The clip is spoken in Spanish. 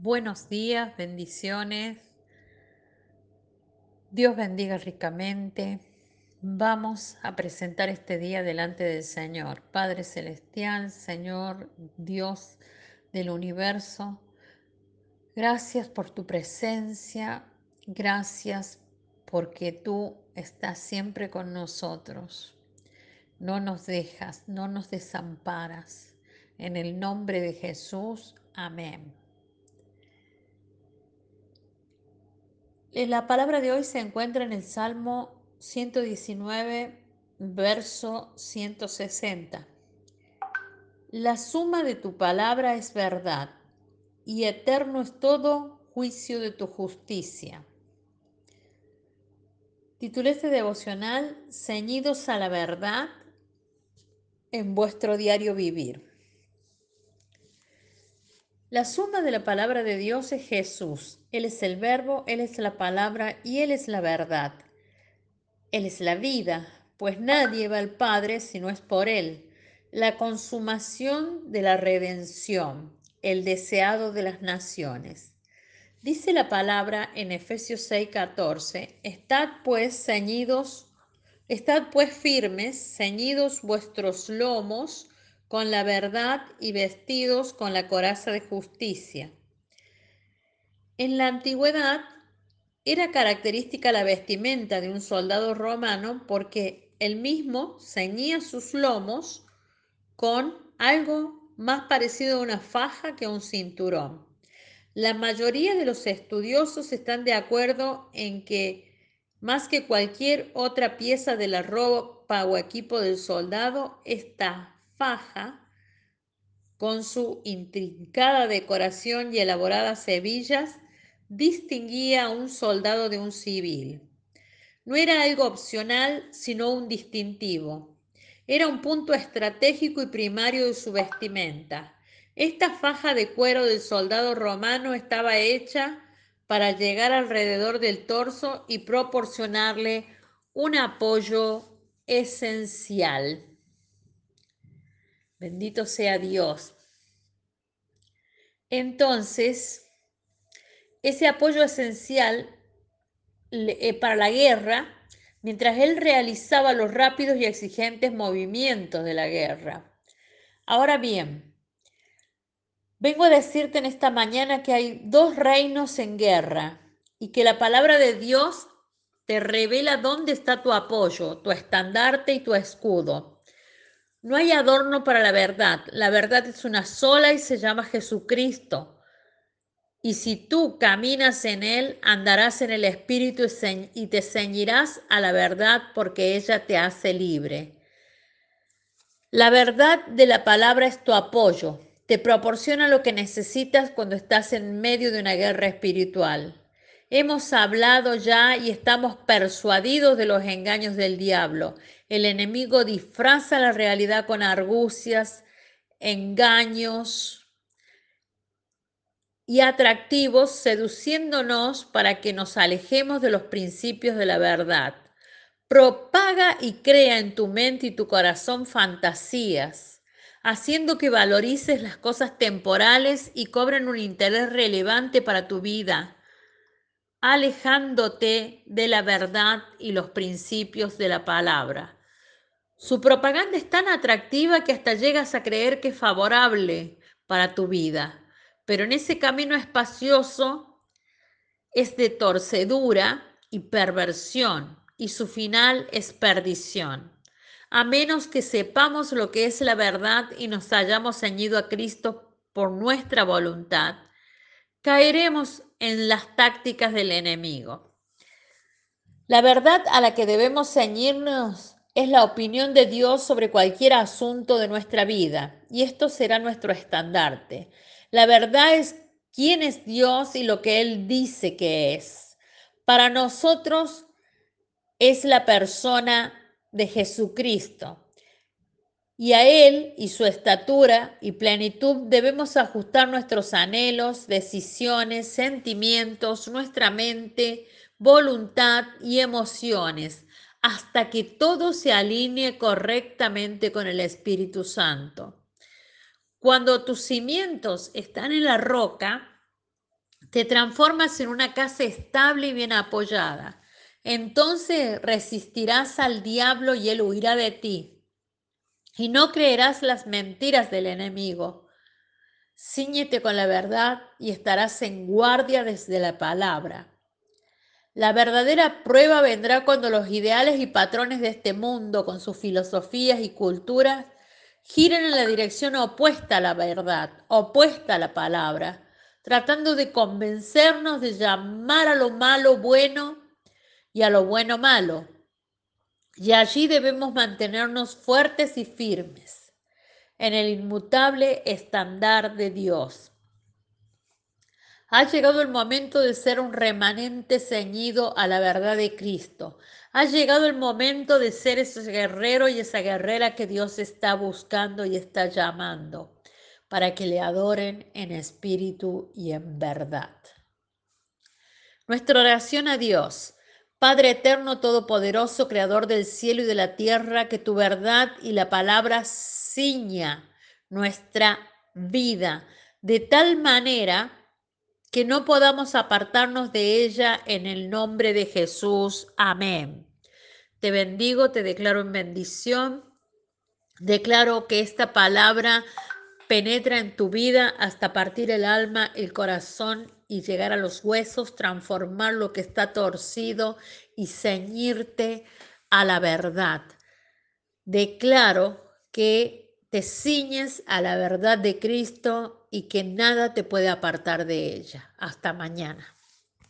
Buenos días, bendiciones. Dios bendiga ricamente. Vamos a presentar este día delante del Señor. Padre Celestial, Señor Dios del universo, gracias por tu presencia, gracias porque tú estás siempre con nosotros. No nos dejas, no nos desamparas. En el nombre de Jesús, amén. La palabra de hoy se encuentra en el Salmo 119, verso 160. La suma de tu palabra es verdad, y eterno es todo juicio de tu justicia. Titulé este devocional Ceñidos a la verdad en vuestro diario vivir. La suma de la palabra de Dios es Jesús. Él es el verbo, Él es la palabra y Él es la verdad. Él es la vida, pues nadie va al Padre si no es por Él. La consumación de la redención, el deseado de las naciones. Dice la palabra en Efesios 6:14, Estad pues ceñidos, estad pues firmes, ceñidos vuestros lomos, con la verdad y vestidos con la coraza de justicia. En la antigüedad era característica la vestimenta de un soldado romano porque él mismo ceñía sus lomos con algo más parecido a una faja que a un cinturón. La mayoría de los estudiosos están de acuerdo en que más que cualquier otra pieza de la ropa o equipo del soldado, esta faja, con su intrincada decoración y elaboradas hebillas, distinguía a un soldado de un civil. No era algo opcional, sino un distintivo. Era un punto estratégico y primario de su vestimenta. Esta faja de cuero del soldado romano estaba hecha para llegar alrededor del torso y proporcionarle un apoyo esencial. Bendito sea Dios. Entonces, ese apoyo esencial eh, para la guerra, mientras él realizaba los rápidos y exigentes movimientos de la guerra. Ahora bien, vengo a decirte en esta mañana que hay dos reinos en guerra y que la palabra de Dios te revela dónde está tu apoyo, tu estandarte y tu escudo. No hay adorno para la verdad. La verdad es una sola y se llama Jesucristo. Y si tú caminas en Él, andarás en el Espíritu y te ceñirás a la verdad porque ella te hace libre. La verdad de la palabra es tu apoyo. Te proporciona lo que necesitas cuando estás en medio de una guerra espiritual. Hemos hablado ya y estamos persuadidos de los engaños del diablo. El enemigo disfraza la realidad con argucias, engaños y atractivos, seduciéndonos para que nos alejemos de los principios de la verdad. Propaga y crea en tu mente y tu corazón fantasías, haciendo que valorices las cosas temporales y cobren un interés relevante para tu vida alejándote de la verdad y los principios de la palabra. Su propaganda es tan atractiva que hasta llegas a creer que es favorable para tu vida, pero en ese camino espacioso es de torcedura y perversión y su final es perdición. A menos que sepamos lo que es la verdad y nos hayamos ceñido a Cristo por nuestra voluntad, caeremos en las tácticas del enemigo. La verdad a la que debemos ceñirnos es la opinión de Dios sobre cualquier asunto de nuestra vida y esto será nuestro estandarte. La verdad es quién es Dios y lo que Él dice que es. Para nosotros es la persona de Jesucristo. Y a Él y su estatura y plenitud debemos ajustar nuestros anhelos, decisiones, sentimientos, nuestra mente, voluntad y emociones hasta que todo se alinee correctamente con el Espíritu Santo. Cuando tus cimientos están en la roca, te transformas en una casa estable y bien apoyada. Entonces resistirás al diablo y él huirá de ti. Y no creerás las mentiras del enemigo. Cíñete con la verdad y estarás en guardia desde la palabra. La verdadera prueba vendrá cuando los ideales y patrones de este mundo, con sus filosofías y culturas, giren en la dirección opuesta a la verdad, opuesta a la palabra tratando de convencernos de llamar a lo malo bueno y a lo bueno malo. Y allí debemos mantenernos fuertes y firmes en el inmutable estándar de Dios. Ha llegado el momento de ser un remanente ceñido a la verdad de Cristo. Ha llegado el momento de ser ese guerrero y esa guerrera que Dios está buscando y está llamando para que le adoren en espíritu y en verdad. Nuestra oración a Dios, Padre eterno, todopoderoso, creador del cielo y de la tierra, que tu verdad y la palabra ciña nuestra vida de tal manera que no podamos apartarnos de ella en el nombre de Jesús. Amén. Te bendigo, te declaro en bendición. Declaro que esta palabra penetra en tu vida hasta partir el alma, el corazón y llegar a los huesos, transformar lo que está torcido y ceñirte a la verdad. Declaro que te ciñes a la verdad de Cristo y que nada te puede apartar de ella. Hasta mañana.